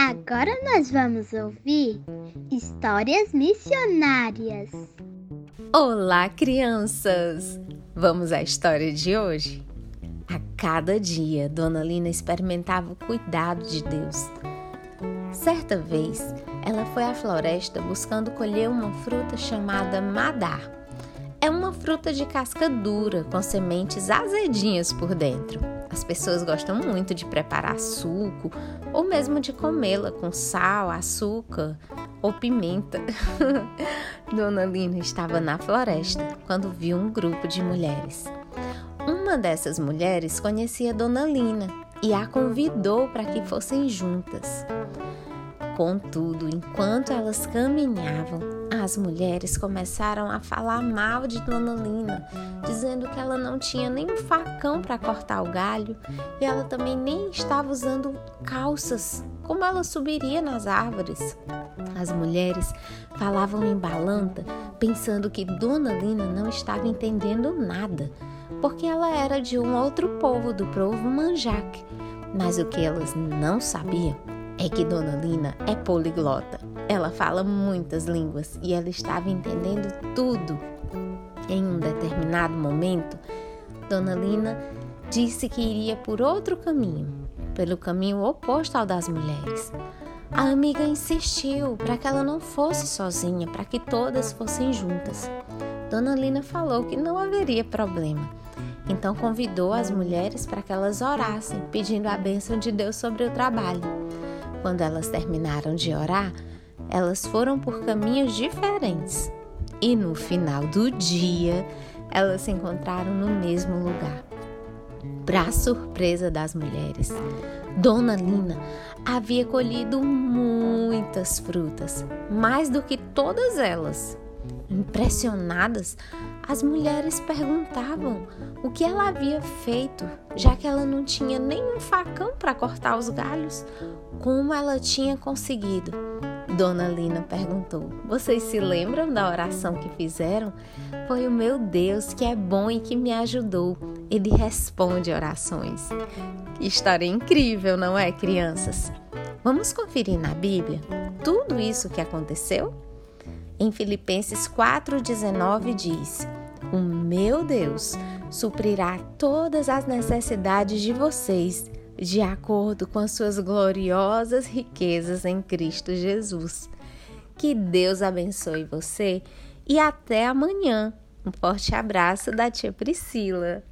Agora nós vamos ouvir histórias missionárias. Olá, crianças! Vamos à história de hoje? A cada dia, Dona Lina experimentava o cuidado de Deus. Certa vez, ela foi à floresta buscando colher uma fruta chamada madá. É uma fruta de casca dura, com sementes azedinhas por dentro. As pessoas gostam muito de preparar suco ou mesmo de comê-la com sal, açúcar ou pimenta. Dona Lina estava na floresta quando viu um grupo de mulheres. Uma dessas mulheres conhecia Dona Lina e a convidou para que fossem juntas. Contudo, enquanto elas caminhavam, as mulheres começaram a falar mal de Dona Lina, dizendo que ela não tinha nem um facão para cortar o galho e ela também nem estava usando calças. Como ela subiria nas árvores? As mulheres falavam em balanta, pensando que Dona Lina não estava entendendo nada, porque ela era de um outro povo, do povo Manjaque. Mas o que elas não sabiam é que Dona Lina é poliglota. Ela fala muitas línguas e ela estava entendendo tudo. Em um determinado momento, Dona Lina disse que iria por outro caminho, pelo caminho oposto ao das mulheres. A amiga insistiu para que ela não fosse sozinha, para que todas fossem juntas. Dona Lina falou que não haveria problema. Então convidou as mulheres para que elas orassem, pedindo a bênção de Deus sobre o trabalho. Quando elas terminaram de orar, elas foram por caminhos diferentes e no final do dia elas se encontraram no mesmo lugar. Para surpresa das mulheres, Dona Lina havia colhido muitas frutas, mais do que todas elas. Impressionadas, as mulheres perguntavam o que ela havia feito, já que ela não tinha nenhum facão para cortar os galhos. Como ela tinha conseguido? Dona Lina perguntou: Vocês se lembram da oração que fizeram? Foi o meu Deus que é bom e que me ajudou. Ele responde orações. História incrível, não é, crianças? Vamos conferir na Bíblia tudo isso que aconteceu? Em Filipenses 4,19 diz: O meu Deus suprirá todas as necessidades de vocês de acordo com as suas gloriosas riquezas em Cristo Jesus. Que Deus abençoe você e até amanhã. Um forte abraço da tia Priscila.